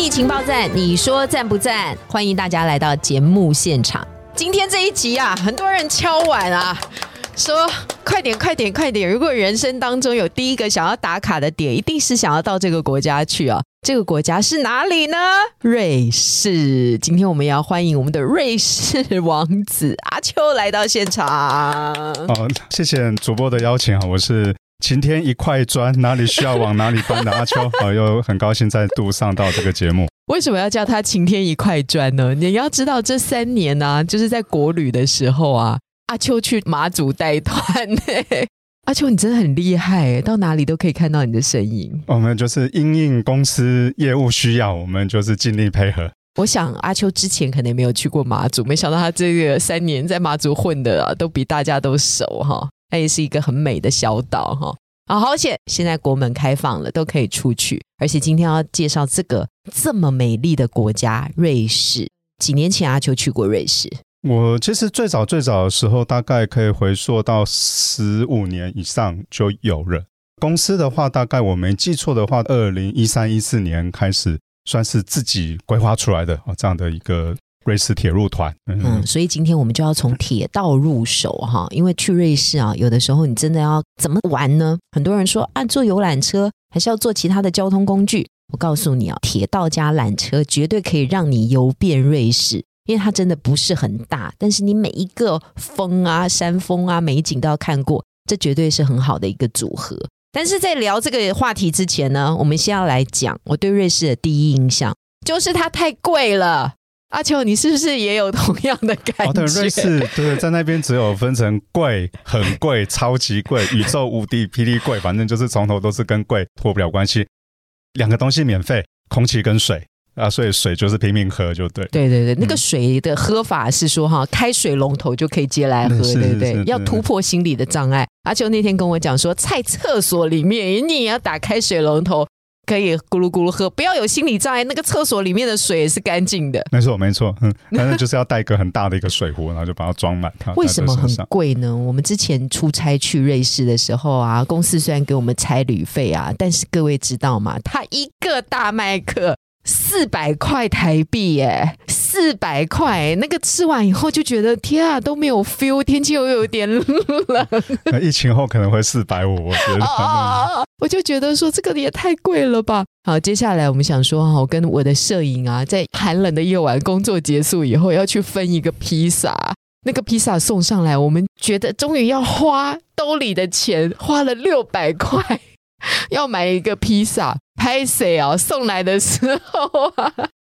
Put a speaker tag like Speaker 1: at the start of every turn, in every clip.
Speaker 1: 疫情报站，你说赞不赞？欢迎大家来到节目现场。今天这一集啊，很多人敲碗啊，说快点、快点、快点！如果人生当中有第一个想要打卡的点，一定是想要到这个国家去啊。这个国家是哪里呢？瑞士。今天我们要欢迎我们的瑞士王子阿秋来到现场。
Speaker 2: 哦，谢谢主播的邀请啊，我是晴天一块砖，哪里需要往哪里搬的阿秋好，又很高兴再度上到这个节目。
Speaker 1: 为什么要叫他晴天一块砖呢？你要知道，这三年呢，就是在国旅的时候啊，阿秋去马祖带团呢。阿秋，你真的很厉害，到哪里都可以看到你的身影。
Speaker 2: 我们就是因应公司业务需要，我们就是尽力配合。
Speaker 1: 我想阿秋之前可能没有去过马祖，没想到他这个三年在马祖混的啊，都比大家都熟哈。它也是一个很美的小岛哈。啊，好险，现在国门开放了，都可以出去。而且今天要介绍这个这么美丽的国家——瑞士。几年前阿秋去过瑞士。
Speaker 2: 我其实最早最早的时候，大概可以回溯到十五年以上就有了。公司的话，大概我没记错的话，二零一三一四年开始算是自己规划出来的哦，这样的一个瑞士铁路团。
Speaker 1: 嗯，所以今天我们就要从铁道入手哈，因为去瑞士啊，有的时候你真的要怎么玩呢？很多人说啊，坐游览车还是要坐其他的交通工具。我告诉你啊，铁道加缆车绝对可以让你游遍瑞士。因为它真的不是很大，但是你每一个峰啊、山峰啊、美景都要看过，这绝对是很好的一个组合。但是在聊这个话题之前呢，我们先要来讲我对瑞士的第一印象，就是它太贵了。阿秋，你是不是也有同样的感觉？
Speaker 2: 瑞士对，在那边只有分成贵、很贵、超级贵、宇宙无敌霹雳贵，反正就是从头都是跟贵脱不了关系。两个东西免费，空气跟水。啊，所以水就是拼命喝，就对。
Speaker 1: 对对对，那个水的喝法是说哈，开水龙头就可以接来喝，对不对？要突破心理的障碍。阿秋那天跟我讲说，在厕所里面你也要打开水龙头，可以咕噜咕噜喝，不要有心理障碍。那个厕所里面的水也是干净的。
Speaker 2: 没错没错，嗯，反正就是要带一个很大的一个水壶，然后就把它装满。
Speaker 1: 为什么很贵呢？我们之前出差去瑞士的时候啊，公司虽然给我们差旅费啊，但是各位知道吗？他一个大麦克。四百块台币耶，四百块，那个吃完以后就觉得天啊都没有 feel，天气又有点冷。
Speaker 2: 疫情后可能会四百五，我觉得。
Speaker 1: 我就觉得说这个也太贵了吧。好，接下来我们想说哈，我跟我的摄影啊，在寒冷的夜晚工作结束以后，要去分一个披萨。那个披萨送上来，我们觉得终于要花兜里的钱，花了六百块。要买一个披萨，拍谁啊？送来的时候啊，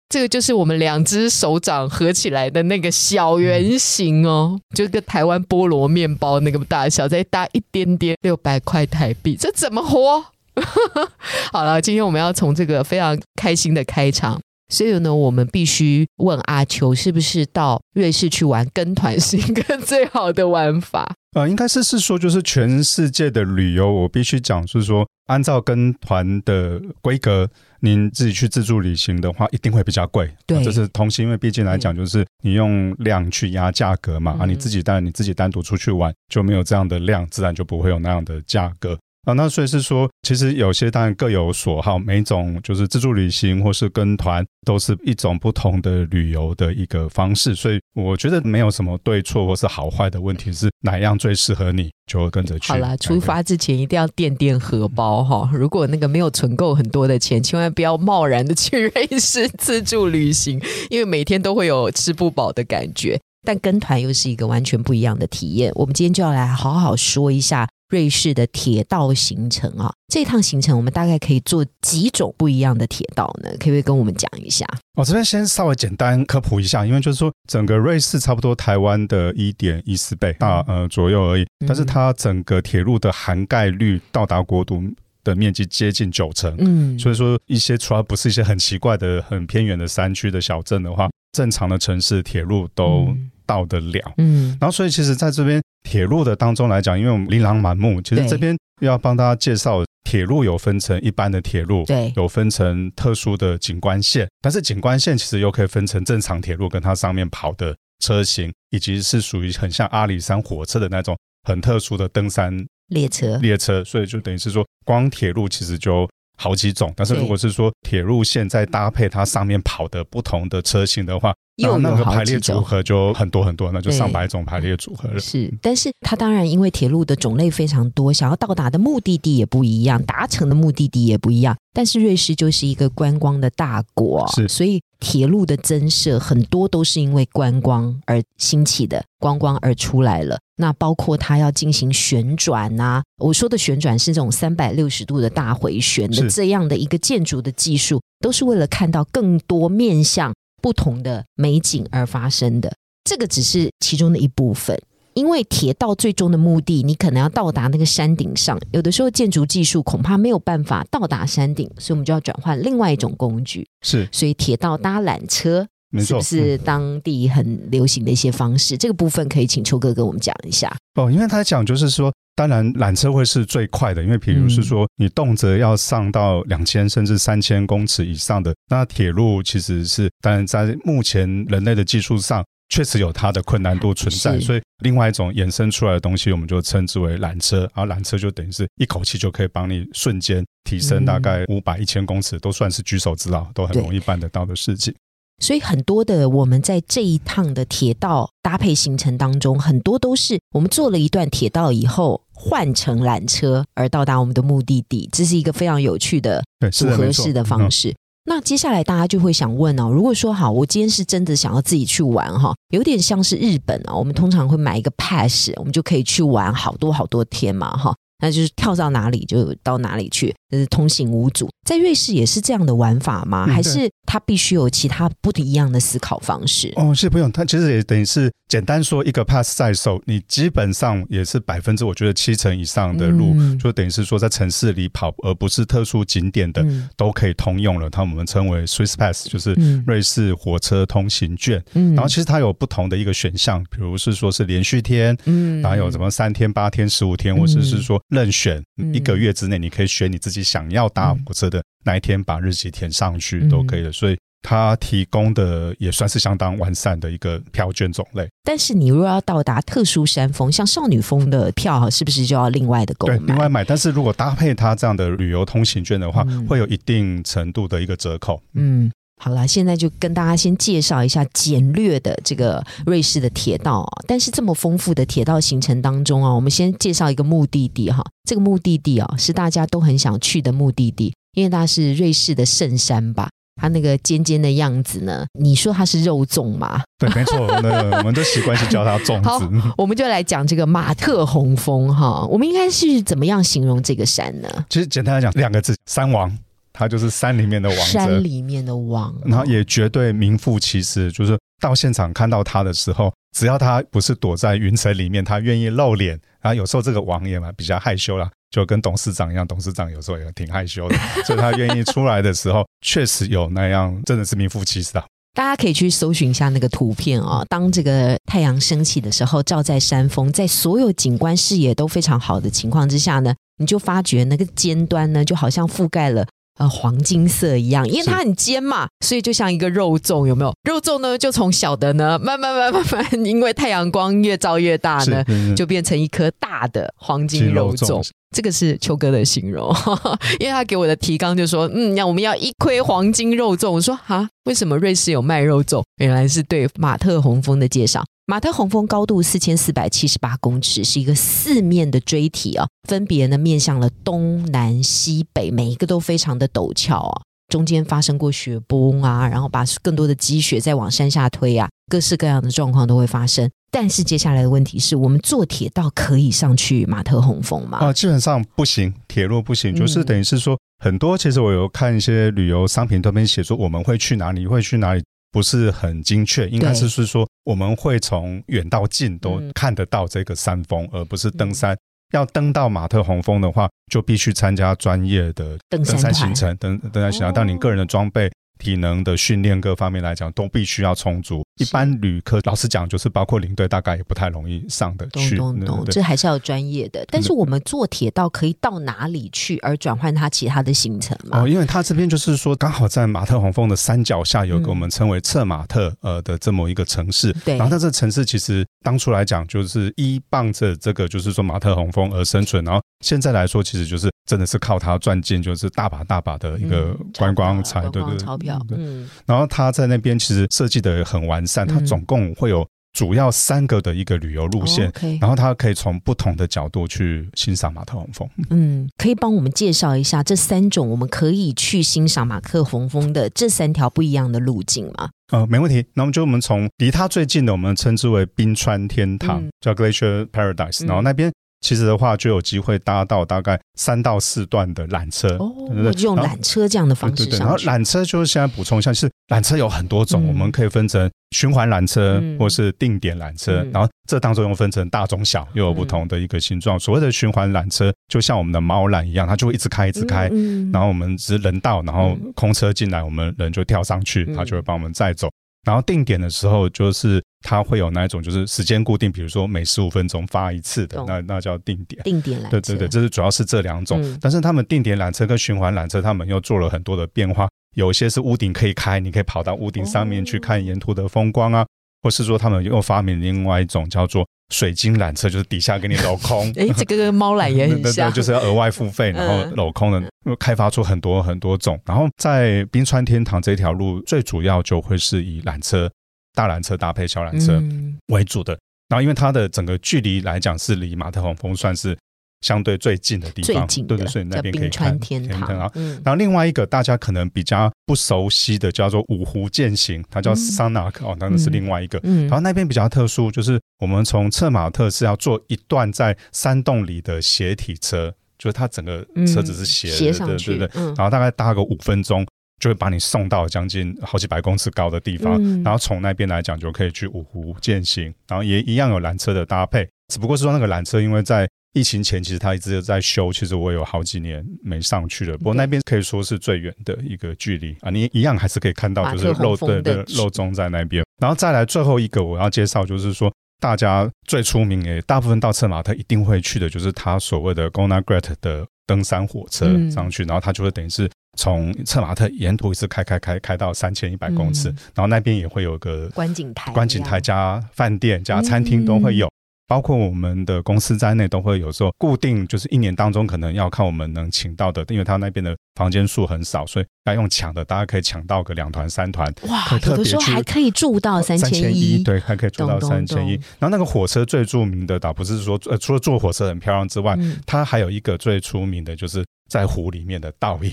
Speaker 1: 这个就是我们两只手掌合起来的那个小圆形哦，就跟台湾菠萝面包那个大小，再大一点点，六百块台币，这怎么活？好了，今天我们要从这个非常开心的开场。所以呢，我们必须问阿秋，是不是到瑞士去玩跟团是一个最好的玩法？
Speaker 2: 呃，应该是是说，就是全世界的旅游，我必须讲，是说按照跟团的规格，您自己去自助旅行的话，一定会比较贵。
Speaker 1: 对，
Speaker 2: 这是同时，因为毕竟来讲，就是你用量去压价格嘛，啊，你自己当然你自己单独出去玩就没有这样的量，自然就不会有那样的价格。啊，那所以是说，其实有些当然各有所好，每种就是自助旅行或是跟团，都是一种不同的旅游的一个方式。所以我觉得没有什么对错或是好坏的问题，是哪样最适合你，就跟着去。
Speaker 1: 好啦，出发之前一定要垫垫荷包哈。如果那个没有存够很多的钱，千万不要贸然的 去瑞士自助旅行，因为每天都会有吃不饱的感觉。但跟团又是一个完全不一样的体验。我们今天就要来好好说一下。瑞士的铁道行程啊，这趟行程我们大概可以坐几种不一样的铁道呢？可不可以跟我们讲一下？
Speaker 2: 我这边先稍微简单科普一下，因为就是说整个瑞士差不多台湾的一点一四倍大呃左右而已，但是它整个铁路的涵盖率到达国土的面积接近九成，嗯，所以说一些除了不是一些很奇怪的很偏远的山区的小镇的话。正常的城市铁路都到得了。
Speaker 1: 嗯，
Speaker 2: 然后所以其实在这边铁路的当中来讲，因为我们琳琅满目，其实
Speaker 1: 对
Speaker 2: 这边要帮大家介绍。铁路有分成一般的铁路，
Speaker 1: 对
Speaker 2: 有分成特殊的景观线，但是景观线其实又可以分成正常铁路跟它上面跑的车型，以及是属于很像阿里山火车的那种很特殊的登山
Speaker 1: 列车，
Speaker 2: 列车，所以就等于是说，光铁路其实就好几种，但是如果是说铁路线再搭配它上面跑的不同的车型的话，
Speaker 1: 又有
Speaker 2: 那那个排列组合就很多很多，那就上百种排列组合了。
Speaker 1: 是，但是它当然因为铁路的种类非常多，想要到达的目的地也不一样，达成的目的地也不一样。但是瑞士就是一个观光的大国，
Speaker 2: 是
Speaker 1: 所以铁路的增设很多都是因为观光而兴起的，观光而出来了。那包括它要进行旋转啊，我说的旋转是这种三百六十度的大回旋的
Speaker 2: 是
Speaker 1: 这样的一个建筑的技术，都是为了看到更多面向不同的美景而发生的。这个只是其中的一部分。因为铁道最终的目的，你可能要到达那个山顶上，有的时候建筑技术恐怕没有办法到达山顶，所以我们就要转换另外一种工具。
Speaker 2: 是
Speaker 1: 所以铁道搭缆车
Speaker 2: 没错，
Speaker 1: 是不是
Speaker 2: 嗯
Speaker 1: 当地很流行的一些方式？这个部分可以请秋哥跟我们讲一下。
Speaker 2: 哦，因为他讲就是说，当然缆车会是最快的，因为比如是说你动辄要上到两千甚至三千公尺以上的，那铁路其实是当然在目前人类的技术上。确实有它的困难度存在，所以另外一种衍生出来的东西，我们就称之为缆车。而缆车就等于是一口气就可以帮你瞬间提升大概五百、一千公尺，都算是举手之劳，都很容易办得到的事情。
Speaker 1: 所以很多的我们在这一趟的铁道搭配行程当中，很多都是我们坐了一段铁道以后换乘缆车而到达我们的目的地，这是一个非常有趣的
Speaker 2: 对，是
Speaker 1: 组
Speaker 2: 的，没错
Speaker 1: 合式的方
Speaker 2: 嗯
Speaker 1: 式。那接下来大家就会想问哦，如果说好，我今天是真的想要自己去玩哈，有点像是日本啊，我们通常会买一个 pass，我们就可以去玩好多好多天嘛哈。那就是跳到哪里就到哪里去，就是通行无阻。在瑞士也是这样的玩法吗？
Speaker 2: 嗯
Speaker 1: 还是它必须有其他不一样的思考方式？
Speaker 2: 哦，是不用，它其实也等于是简单说一个 pass 在手，你基本上也是百分之我觉得七成以上的路，
Speaker 1: 嗯
Speaker 2: 就等于是说在城市里跑，而不是特殊景点的、
Speaker 1: 嗯
Speaker 2: 都可以通用了。它我们称为 Swiss Pass，就是
Speaker 1: 嗯
Speaker 2: 瑞士火车通行券。
Speaker 1: 嗯
Speaker 2: 然后其实它有不同的一个选项，比如是说是连续天，
Speaker 1: 嗯
Speaker 2: 然后有什么三天、八天、十五天，
Speaker 1: 嗯
Speaker 2: 或者是说任选
Speaker 1: 嗯
Speaker 2: 一个月之内，你可以选你自己想要搭火车的那一天，把日期填上去
Speaker 1: 嗯
Speaker 2: 都可以了。所以它提供的也算是相当完善的一个票券种类。
Speaker 1: 但是你如果要到达特殊山峰，像少女峰的票，是不是就要另外的购
Speaker 2: 对，
Speaker 1: 买？
Speaker 2: 另外买。但是如果搭配它这样的旅游通行券的话，
Speaker 1: 嗯
Speaker 2: 会有一定程度的一个折扣。
Speaker 1: 嗯，好了，现在就跟大家先介绍一下简略的这个瑞士的铁道啊。但是这么丰富的铁道行程当中啊，我们先介绍一个目的地哈。这个目的地啊，是大家都很想去的目的地，因为它是瑞士的圣山吧。它那个尖尖的样子呢？你说它是肉粽吗？
Speaker 2: 对，没错，那我们都习惯是叫它粽
Speaker 1: 好
Speaker 2: 子。
Speaker 1: 我们就来讲这个马特洪峰哈。我们应该是怎么样形容这个山呢？
Speaker 2: 其实简单来讲，两个字：山王。它就是山里面的王者
Speaker 1: 山，里面的王，
Speaker 2: 然后也绝对名副其实。就是到现场看到他的时候，只要他不是躲在云层里面，他愿意露脸。然后有时候这个王爷嘛比较害羞啦，就跟董事长一样，董事长有时候也挺害羞的，所以他愿意出来的时候，确实有那样，真的是名副其实啊。
Speaker 1: 大家可以去搜寻一下那个图片啊、当这个太阳升起的时候，照在山峰，在所有景观视野都非常好的情况之下呢，你就发觉那个尖端呢，就好像覆盖了。呃，黄金色一样，因为它很尖嘛，所以就像一个肉粽，有没有？肉粽呢，就从小的呢，慢慢慢慢慢慢，因为太阳光越照越大呢，就变成一颗大的黄金肉粽。这个是秋哥的形容，因为他给我的提纲就说，嗯，那我们要一窥黄金肉粽。我说啊，为什么瑞士有卖肉粽？原来是对马特洪峰的介绍。马特洪峰高度四千四百七十八公尺，是一个四面的锥体啊，分别呢面向了东南西北，每一个都非常的陡峭啊。中间发生过雪崩啊，然后把更多的积雪再往山下推啊，各式各样的状况都会发生。但是接下来的问题是我们坐铁道可以上去马特洪峰吗？
Speaker 2: 啊，基本上不行，铁路不行，就是等于是说很多。其实我有看一些旅游商品，都边写说我们会去哪里，会去哪里，不是很精确，应该是是说我们会从远到近都看得到这个山峰，而不是登山。要登到马特洪峰的话，就必须参加专业的
Speaker 1: 登山
Speaker 2: 行程，登登山行程，但你个人的装备体能的训练各方面来讲，都必须要充足。一般旅客，老实讲，就是包括领队，大概也不太容易上得去。
Speaker 1: 懂懂懂，这还是要专业的。但是我们坐铁道可以到哪里去，而转换它其他的行程吗？
Speaker 2: 哦，因为它这边就是说，刚好在马特洪峰的山脚下，有个我们称为策马特呃的这么一个城市。
Speaker 1: 对。
Speaker 2: 然后它这城市其实当初来讲，就是依傍着这个，就是说马特洪峰而生存。然后现在来说，其实就是真的是靠它赚进，就是大把大把的一个观光财，对对
Speaker 1: 钞票。
Speaker 2: 嗯。然后他在那边其实设计的很完善，它总共会有主要三个的一个旅游路线，然后它可以从不同的角度去欣赏马特洪峰。
Speaker 1: 嗯，可以帮我们介绍一下这三种我们可以去欣赏马克洪峰的这三条不一样的路径吗？
Speaker 2: 呃，没问题。那么就我们从离它最近的，我们称之为冰川天堂，叫 Glacier Paradise，然后那边。其实的话，就有机会搭到大概三到四段的缆车，
Speaker 1: 哦，用缆车这样的方式上
Speaker 2: 然后缆车就是现在补充一下，是缆车有很多种，我们可以分成循环缆车或是定点缆车，然后这当中又分成大、中、小，又有不同的一个形状。所谓的循环缆车，就像我们的猫缆一样，它就会一直开，一直开，然后我们只是人到，然后空车进来，我们人就跳上去，它就会帮我们载走。然后定点的时候，就是它会有那一种，就是时间固定，比如说每十五分钟发一次的，那那叫定点。
Speaker 1: 定点缆车。
Speaker 2: 对对对，这是主要是这两种。但是他们定点缆车跟循环缆车，他们又做了很多的变化。有些是屋顶可以开，你可以跑到屋顶上面去看沿途的风光啊，或是说他们又发明另外一种叫做。水晶缆车就是底下给你镂空，
Speaker 1: 哎，这个跟猫缆也很像，
Speaker 2: 就是要额外付费，然后镂空的，开发出很多很多种。然后在冰川天堂这条路，最主要就会是以缆车、大缆车搭配小缆车为主的。然后因为它的整个距离来讲，是离马特洪峰算是。相对最近的地方，对对，所以那边可以看
Speaker 1: 天堂啊。
Speaker 2: 然后另外一个大家可能比较不熟悉的叫做五湖践行，它叫 Sanak 哦，那是另外一个。然后那边比较特殊，就是我们从策马特是要坐一段在山洞里的斜体车，就是它整个车子是斜的，对对对。然后大概搭个五分钟，就会把你送到将近好几百公尺高的地方。然后从那边来讲，就可以去五湖践行，然后也一样有缆车的搭配，只不过是说那个缆车因为在疫情前其实他一直在修，其实我有好几年没上去了。不过那边可以说是最远的一个距离啊，你一样还是可以看到，就是漏
Speaker 1: 的
Speaker 2: 的漏钟在那边。然后再来最后一个我要介绍，就是说大家最出名诶，大部分到策马特一定会去的，就是他所谓的 Gona Great 的登山火车上去，然后他就会等于是从策马特沿途一直开开开开到三千一百公尺，然后那边也会有个
Speaker 1: 观景台，
Speaker 2: 观景台加饭店加餐厅都会有。包括我们的公司在内，都会有时候固定，就是一年当中可能要看我们能请到的，因为他那边的房间数很少，所以要用抢的，大家可以抢到个两团三团。
Speaker 1: 哇，有的时候还可以住到三千一，
Speaker 2: 对，还可以住到三千一。然后那个火车最著名的，倒不是说呃，除了坐火车很漂亮之外，它还有一个最出名的就是在湖里面的倒影。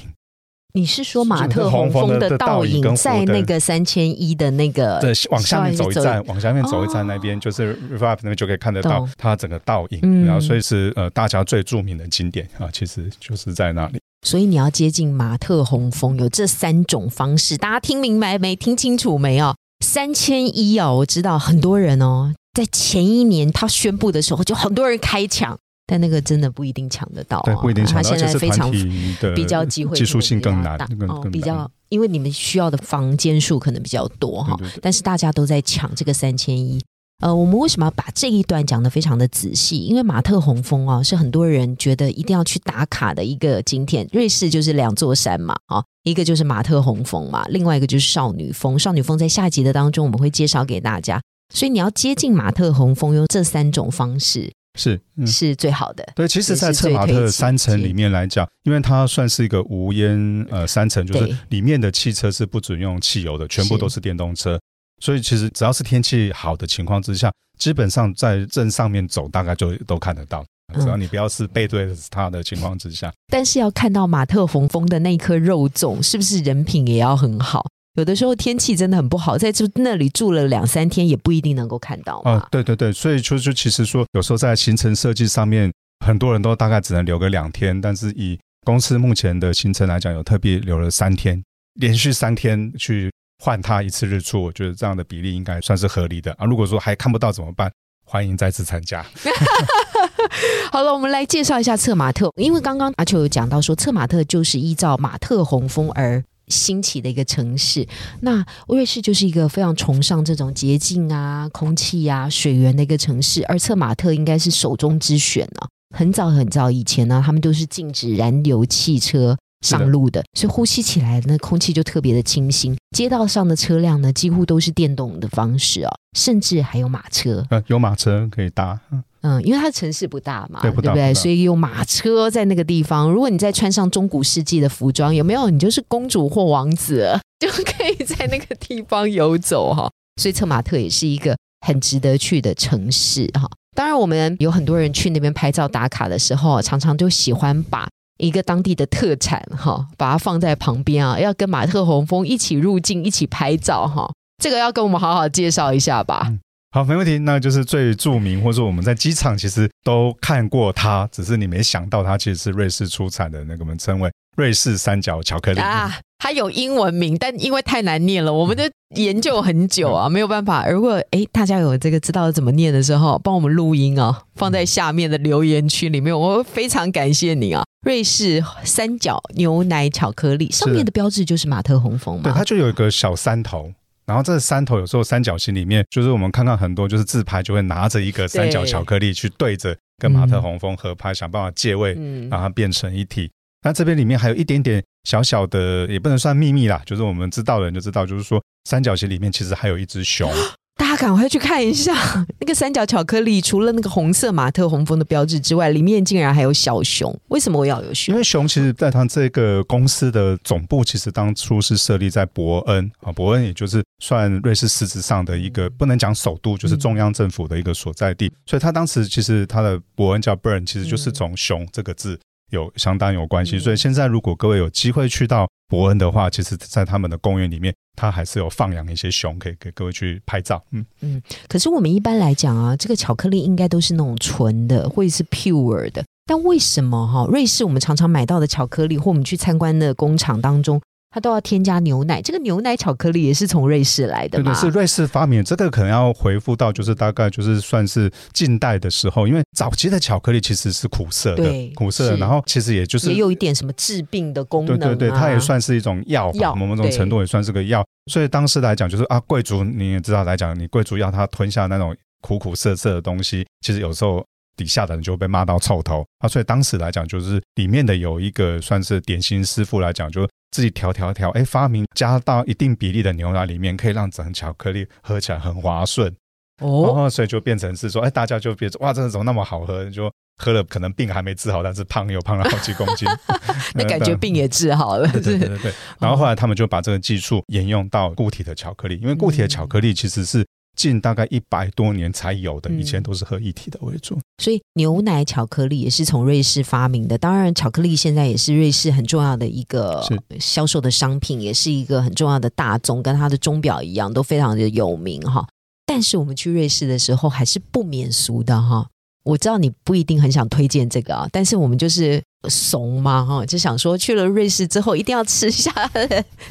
Speaker 1: 你是说马特洪峰的倒影在那个三千一的那个？
Speaker 2: 对，往下面走一站，往下面走一站，那边就是 Revive 那边就可以看得到它整个倒影。然后，所以是呃，大家最著名的景点啊，其实就是在那里。
Speaker 1: 所以你要接近马特洪峰，有这三种方式，大家听明白没？听清楚没有？三千一哦，我知道很多人哦，在前一年他宣布的时候，就很多人开抢。但那个真的不一定抢得到，
Speaker 2: 对，不一定抢
Speaker 1: 到。他现在非常 比较
Speaker 2: 机
Speaker 1: 会
Speaker 2: 技术性更难，
Speaker 1: 哦，比较因为你们需要的房间数可能比较多哈。但是大家都在抢这个三千一。呃，我们为什么要把这一段讲的非常的仔细？因为马特洪峰啊，是很多人觉得一定要去打卡的一个景点。瑞士就是两座山嘛，啊，一个就是马特洪峰嘛，另外一个就是少女峰。少女峰在下集的当中我们会介绍给大家。所以你要接近马特洪峰，用这三种方式。
Speaker 2: 是
Speaker 1: 是最好的。
Speaker 2: 对，其实，在策马特三层里面来讲，因为它算是一个无烟呃三层，就是里面的汽车是不准用汽油的，全部都是电动车。所以，其实只要是天气好的情况之下，基本上在正上面走，大概就都看得到。只要你不要是背对着它的情况之下。
Speaker 1: 但是要看到马特洪峰的那颗肉粽，是不是人品也要很好？有的时候天气真的很不好，在住那里住了两三天，也不一定能够看到啊。
Speaker 2: 对对对，所以就就其实说，有时候在行程设计上面，很多人都大概只能留个两天，但是以公司目前的行程来讲，有特别留了三天，连续三天去换它一次日出，我觉得这样的比例应该算是合理的啊。如果说还看不到怎么办？欢迎再次参加。
Speaker 1: 好了，我们来介绍一下策马特，因为刚刚阿秋有讲到说，策马特就是依照马特洪峰而。兴起的一个城市。那瑞士就是一个非常崇尚这种洁净啊、空气啊、水源的一个城市，而策马特应该是首中之选呢。很早很早以前呢，他们都是禁止燃油汽车。上路的，所以呼吸起来那空气就特别的清新。街道上的车辆呢，几乎都是电动的方式哦，甚至还有马车。
Speaker 2: 呃，有马车可以搭。
Speaker 1: 嗯，因为它城市不大嘛，
Speaker 2: 对不
Speaker 1: 对？所以有马车在那个地方。如果你再穿上中古世纪的服装，有没有？你就是公主或王子，就可以在那个地方游走哈。所以策马特也是一个很值得去的城市哈。当然，我们有很多人去那边拍照打卡的时候，常常就喜欢把。一个当地的特产哈，把它放在旁边啊，要跟马特洪峰一起入境，一起拍照哈。这个要跟我们好好介绍一下吧。
Speaker 2: 好，没问题。那就是最著名，或者说我们在机场其实都看过它，只是你没想到它其实是瑞士出产的那个，我们称为瑞士三角巧克力啊。
Speaker 1: 它有英文名，但因为太难念了，我们就研究很久啊，没有办法。如果哎，大家有这个知道怎么念的时候，帮我们录音啊，放在下面的留言区里面，我非常感谢你啊。瑞士三角牛奶巧克力上面的标志就是马特洪峰嘛？
Speaker 2: 对，它就有一个小三头，然后这三头有时候三角形里面，就是我们看到很多就是自拍就会拿着一个三角巧克力去对着跟马特洪峰合拍，想办法借位，让它变成一体。那这边里面还有一点点小小的，也不能算秘密啦，就是我们知道的人就知道，就是说三角形里面其实还有一只熊。
Speaker 1: 大家赶快去看一下那个三角巧克力，除了那个红色马特洪峰的标志之外，里面竟然还有小熊。为什么我要有熊？
Speaker 2: 因为熊其实在它这个公司的总部，其实当初是设立在伯恩啊，伯恩也就是算瑞士实质上的一个不能讲首都，就是中央政府的一个所在地。所以它当时其实它的伯恩叫 Burn，其实就是从熊这个字。有相当有关系，所以现在如果各位有机会去到伯恩的话，其实，在他们的公园里面，它还是有放养一些熊，可以给各位去拍照。
Speaker 1: 嗯嗯。可是我们一般来讲啊，这个巧克力应该都是那种纯的，或者是 pure 的。但为什么哈，瑞士我们常常买到的巧克力，或我们去参观的工厂当中？它都要添加牛奶，这个牛奶巧克力也是从瑞士来的
Speaker 2: 嘛？是瑞士发明。这个可能要回复到，就是大概就是算是近代的时候，因为早期的巧克力其实是苦涩的，苦涩，然后其实也就是
Speaker 1: 也有一点什么治病的功能。
Speaker 2: 对对对，它也算是一种药，某某种程度也算是个药。所以当时来讲，就是啊，贵族你也知道来讲，你贵族要他吞下那种苦苦涩涩的东西，其实有时候。底下的人就被骂到臭头啊！所以当时来讲，就是里面的有一个算是点心师傅来讲，就自己调调调，哎，发明加到一定比例的牛奶里面，可以让整巧克力喝起来很滑顺哦。所以就变成是说，哎，大家就别说哇，这怎么那么好喝？就喝了可能病还没治好，但是胖又胖了好几公斤，
Speaker 1: 那感觉病也治好了。
Speaker 2: 对对对。然后后来他们就把这个技术沿用到固体的巧克力，因为固体的巧克力其实是。近大概一百多年才有的，以前都是喝一体的为主。
Speaker 1: 所以牛奶巧克力也是从瑞士发明的。当然，巧克力现在也是瑞士很重要的一个销售的商品，也是一个很重要的大宗，跟它的钟表一样，都非常的有名哈。但是我们去瑞士的时候，还是不免俗的哈。我知道你不一定很想推荐这个啊，但是我们就是怂嘛哈，就想说去了瑞士之后，一定要吃下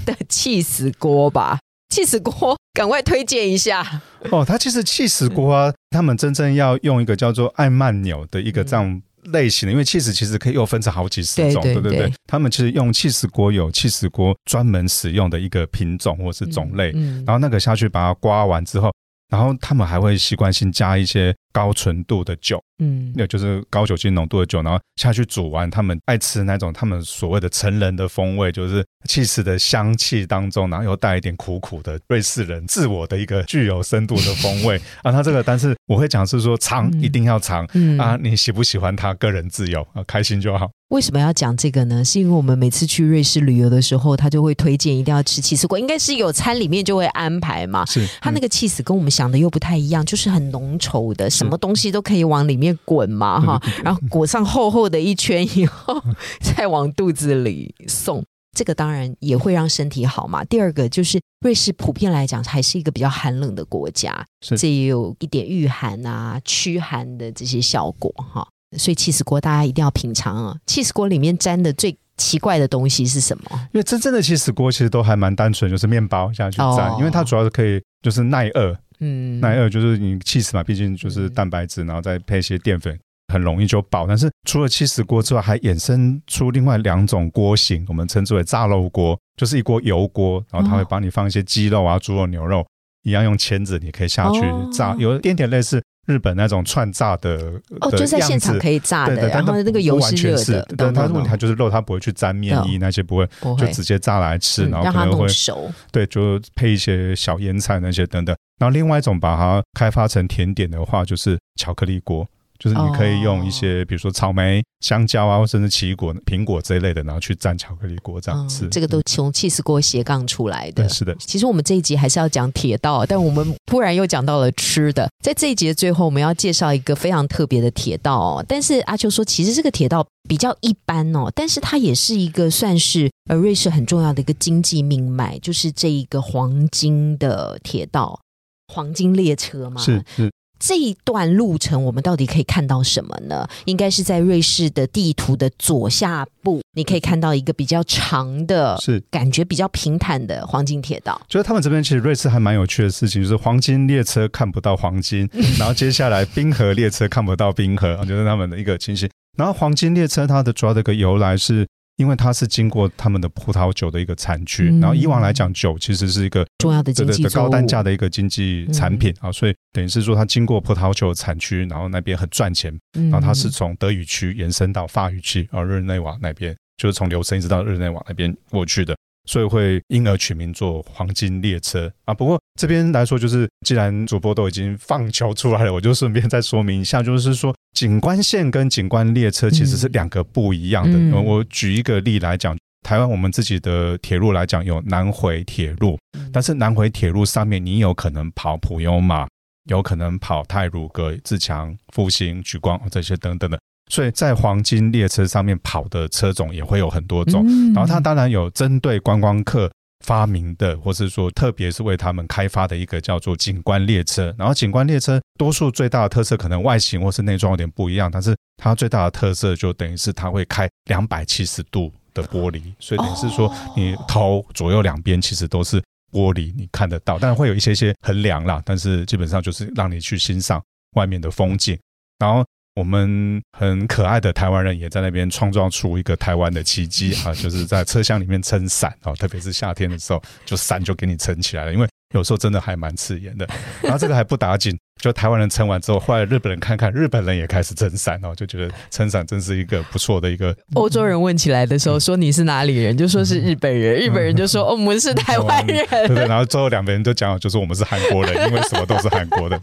Speaker 1: 的 气死锅吧。气死锅，赶快推荐一下
Speaker 2: 哦！它其实气死锅啊，他们真正要用一个叫做爱曼纽的一个这样类型的，因为气死其实可以又分成好几十种，对对对。他们其实用气死锅有气死锅专门使用的一个品种或是种类，然后那个下去把它刮完之后，然后他们还会习惯性加一些高纯度的酒。嗯，那就是高酒精浓度的酒，然后下去煮完，他们爱吃那种他们所谓的成人的风味，就是气死的香气当中，然后又带一点苦苦的瑞士人自我的一个具有深度的风味 啊。他这个，但是我会讲是说尝一定要尝嗯啊，你喜不喜欢他个人自由啊，开心就好。
Speaker 1: 为什么要讲这个呢？是因为我们每次去瑞士旅游的时候，他就会推荐一定要吃气死锅，应该是有餐里面就会安排嘛。
Speaker 2: 是，
Speaker 1: 他那个气死跟我们想的又不太一样，就是很浓稠的，什么东西都可以往里面。滚嘛 哈，然后裹上厚厚的一圈以后，再往肚子里送，这个当然也会让身体好嘛。第二个就是瑞士普遍来讲还是一个比较寒冷的国家，这也有一点御寒啊、驱寒的这些效果哈。所以气死锅大家一定要品尝啊！气死锅里面沾的最奇怪的东西是什么？
Speaker 2: 因为真正的气死锅其实都还蛮单纯，就是面包下去沾，因为它主要是可以就是耐饿。嗯，那二就是你气死嘛，毕竟就是蛋白质，然后再配一些淀粉，很容易就饱。但是除了气死锅之外，还衍生出另外两种锅型，我们称之为炸肉锅就是一锅油锅，然后它会帮你放一些鸡肉啊、猪肉、牛肉，一样用签子，你可以下去炸，有一点点类似日本那种串炸的
Speaker 1: 哦，就在现场可以炸的，然后那个油是热的。
Speaker 2: 但它问题它就是肉，它不会去沾面衣那些，不会，就直接炸来吃，然后可能会
Speaker 1: 熟。
Speaker 2: 对，就配一些小腌菜那些等等。然后另外一种把它开发成甜点的话，就是巧克力锅。就是你可以用一些，比如说草莓、香蕉啊，或甚至奇异果、苹果这一类的，然后去蘸巧克力锅这样吃。
Speaker 1: 这个都从气死锅斜杠出来的。
Speaker 2: 是的。
Speaker 1: 其实我们这一集还是要讲铁道，但我们突然又讲到了吃的。在这一集的最后，我们要介绍一个非常特别的铁道。但是阿秋说，其实这个铁道比较一般哦，但是它也是一个算是呃瑞士很重要的一个经济命脉，就是这一个黄金的铁道，黄金列车吗。
Speaker 2: 是是。
Speaker 1: 这一段路程，我们到底可以看到什么呢？应该是在瑞士的地图的左下部，你可以看到一个比较长的，
Speaker 2: 是
Speaker 1: 感觉比较平坦的黄金铁道。
Speaker 2: 就是他们这边其实瑞士还蛮有趣的事情，就是黄金列车看不到黄金，然后接下来冰河列车看不到冰河，就是他们的一个情形。然后黄金列车它的主要的一个由来是。因为它是经过他们的葡萄酒的一个产区，然后以往来讲，酒其实是一个
Speaker 1: 重要的经济
Speaker 2: 高单价的一个经济产品啊，所以等于是说它经过葡萄酒产区，然后那边很赚钱，然后它是从德语区延伸到法语区，啊日内瓦那边就是从留森一直到日内瓦那边过去的。所以会因而取名做黄金列车啊。不过这边来说，就是既然主播都已经放球出来了，我就顺便再说明一下，就是说景观线跟景观列车其实是两个不一样的。我举一个例来讲，台湾我们自己的铁路来讲，有南回铁路，但是南回铁路上面你有可能跑普悠马，有可能跑泰鲁格、自强、复兴、举光这些等等的。所以在黄金列车上面跑的车种也会有很多种，然后它当然有针对观光客发明的，或是说特别是为他们开发的一个叫做景观列车。然后景观列车多数最大的特色可能外形或是内装有点不一样，但是它最大的特色就等于是它会开两百七十度的玻璃，所以等于是说你头左右两边其实都是玻璃，你看得到，但是会有一些些很凉啦，但是基本上就是让你去欣赏外面的风景，然后。我们很可爱的台湾人也在那边创造出一个台湾的奇迹 啊，就是在车厢里面撑伞啊，特别是夏天的时候，就伞就给你撑起来了。因为有时候真的还蛮刺眼的。然后这个还不打紧，就台湾人撑完之后，后来日本人看看，日本人也开始撑伞哦，就觉得撑伞真是一个不错的一个。
Speaker 1: 欧洲人问起来的时候，说你是哪里人，就说是日本人；日本人就说哦我们是台湾人。
Speaker 2: 对对，然后最后两个人都讲，就是我们是韩国人，因为什么都是韩国的。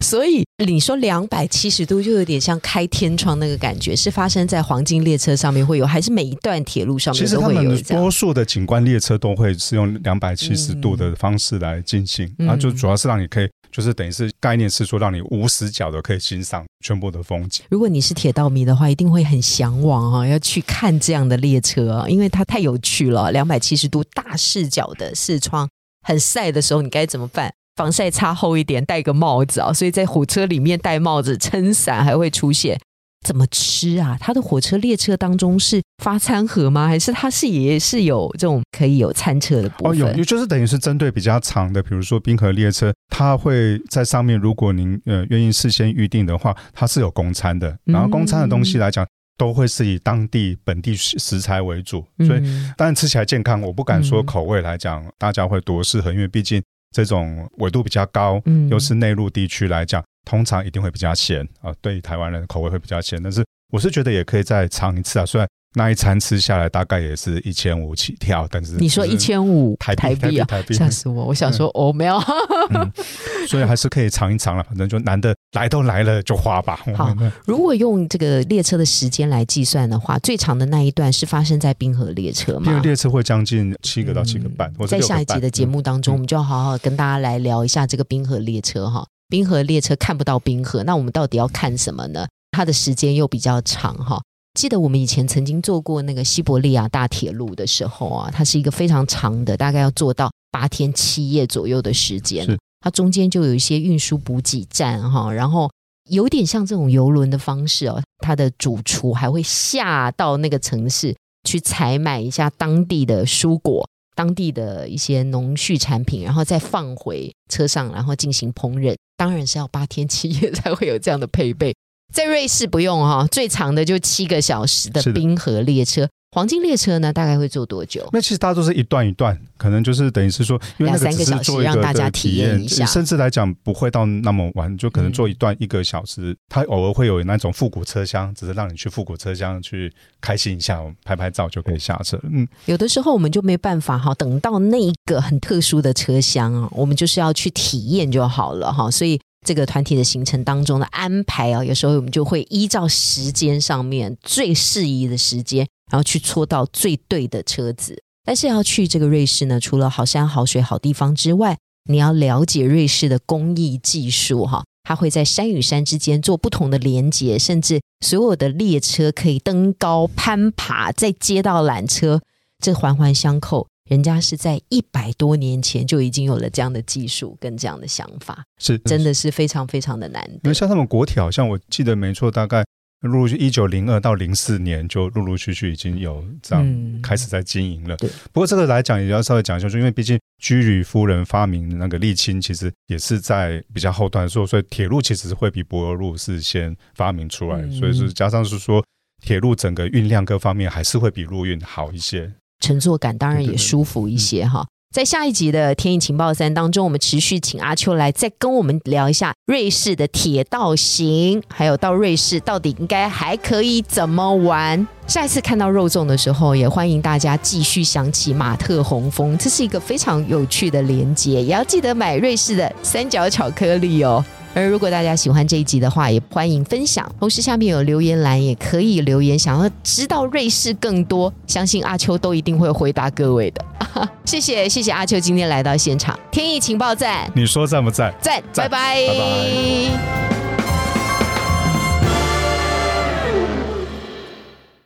Speaker 1: 所以你说两百七十度就有点像开天窗那个感觉，是发生在黄金列车上面会有，还是每一段铁路上面都会有？
Speaker 2: 多数的景观列车都会是用两百七十度的方式来进行，啊，就主要是让你可以，就是等于是概念是说让你无死角的可以欣赏全部的风景。
Speaker 1: 如果你是铁道迷的话，一定会很向往哈，要去看这样的列车，因为它太有趣了。两百七十度大视角的视窗，很晒的时候你该怎么办？防晒擦厚一点，戴个帽子啊！所以在火车里面戴帽子、撑伞还会出现。怎么吃啊？它的火车列车当中是发餐盒吗？还是它是也是有这种可以有餐车的部分？
Speaker 2: 哦，有，就是等于是针对比较长的，比如说冰河列车，它会在上面。如果您呃愿意事先预定的话，它是有公餐的。然后公餐的东西来讲，都会是以当地本地食材为主，所以当然吃起来健康。我不敢说口味来讲，大家会多适合，因为毕竟。这种纬度比较高，嗯又是内陆地区来讲，通常一定会比较咸啊。对于台湾人的口味会比较咸，但是我是觉得也可以再尝一次啊。虽然那一餐吃下来大概也是一千五起跳，但是
Speaker 1: 你说一千五
Speaker 2: 台
Speaker 1: 币啊，吓死我！我想说哦，没有，
Speaker 2: 所以还是可以尝一尝了。反正就难得来都来了，就花吧。
Speaker 1: 好，如果用这个列车的时间来计算的话，最长的那一段是发生在冰河列车嘛？
Speaker 2: 因为列车会将近七个到七个半。
Speaker 1: 在下一集的节目当中，我们就要好好跟大家来聊一下这个冰河列车哈。冰河列车看不到冰河，那我们到底要看什么呢？它的时间又比较长哈。记得我们以前曾经坐过那个西伯利亚大铁路的时候啊，它是一个非常长的，大概要做到八天七夜左右的时间。它中间就有一些运输补给站哈，然后有点像这种游轮的方式哦。它的主厨还会下到那个城市去采买一下当地的蔬果、当地的一些农畜产品，然后再放回车上，然后进行烹饪。当然是要八天七夜才会有这样的配备。在瑞士不用哈，最长的就七个小时的冰河列车，黄金列车呢，大概会坐多久？
Speaker 2: 那其实大家都是一段一段，可能就是等于是说，因为那个只是做一个的体验一下，甚至来讲不会到那么晚，就可能坐一段一个小时。它偶尔会有那种复古车厢，只是让你去复古车厢去开心一下，拍拍照就可以下车。嗯，
Speaker 1: 有的时候我们就没办法哈，等到那一个很特殊的车厢啊，我们就是要去体验就好了哈。所以这个团体的行程当中的安排啊，有时候我们就会依照时间上面最适宜的时间。然后去搓到最对的车子，但是要去这个瑞士呢，除了好山好水好地方之外，你要了解瑞士的工艺技术哈，它会在山与山之间做不同的连接，甚至所有的列车可以登高攀爬，在街道缆车，这环环相扣。人家是在一百多年前就已经有了这样的技术跟这样的想法，
Speaker 2: 是
Speaker 1: 真的是非常非常的难。
Speaker 2: 因为像他们国铁，好像我记得没错，大概。陆陆续一九零二到零四年，就陆陆续续已经有这样开始在经营了。不过这个来讲也要稍微讲一下，就因为毕竟居里夫人发明那个沥青，其实也是在比较后段说，所以铁路其实是会比柏油路是先发明出来，所以是加上是说铁路整个运量各方面还是会比陆运好一些，
Speaker 1: 乘坐感当然也舒服一些哈。在下一集的《天意情报三》当中，我们持续请阿秋来再跟我们聊一下瑞士的铁道行，还有到瑞士到底应该还可以怎么玩。下一次看到肉粽的时候，也欢迎大家继续想起马特洪峰，这是一个非常有趣的连接，也要记得买瑞士的三角巧克力哦。而如果大家喜欢这一集的话，也欢迎分享。同时下面有留言栏，也可以留言，想要知道瑞士更多，相信阿秋都一定会回答各位的。谢谢谢谢阿秋今天来到现场，天意情报站，
Speaker 2: 你说在不在？
Speaker 1: 在，拜拜，
Speaker 2: 拜拜。